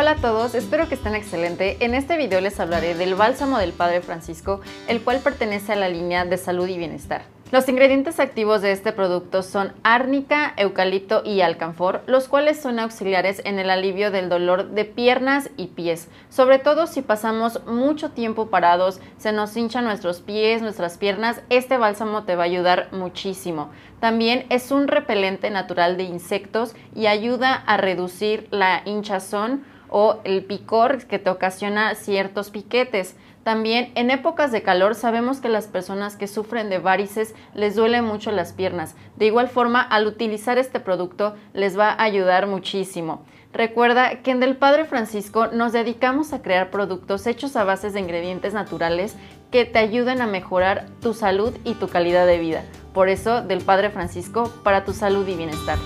Hola a todos, espero que estén excelente. En este video les hablaré del bálsamo del Padre Francisco, el cual pertenece a la línea de salud y bienestar. Los ingredientes activos de este producto son árnica, eucalipto y alcanfor, los cuales son auxiliares en el alivio del dolor de piernas y pies, sobre todo si pasamos mucho tiempo parados, se nos hinchan nuestros pies, nuestras piernas, este bálsamo te va a ayudar muchísimo. También es un repelente natural de insectos y ayuda a reducir la hinchazón o el picor que te ocasiona ciertos piquetes. También en épocas de calor sabemos que las personas que sufren de varices les duele mucho las piernas. De igual forma, al utilizar este producto les va a ayudar muchísimo. Recuerda que en Del Padre Francisco nos dedicamos a crear productos hechos a bases de ingredientes naturales que te ayuden a mejorar tu salud y tu calidad de vida. Por eso, Del Padre Francisco, para tu salud y bienestar.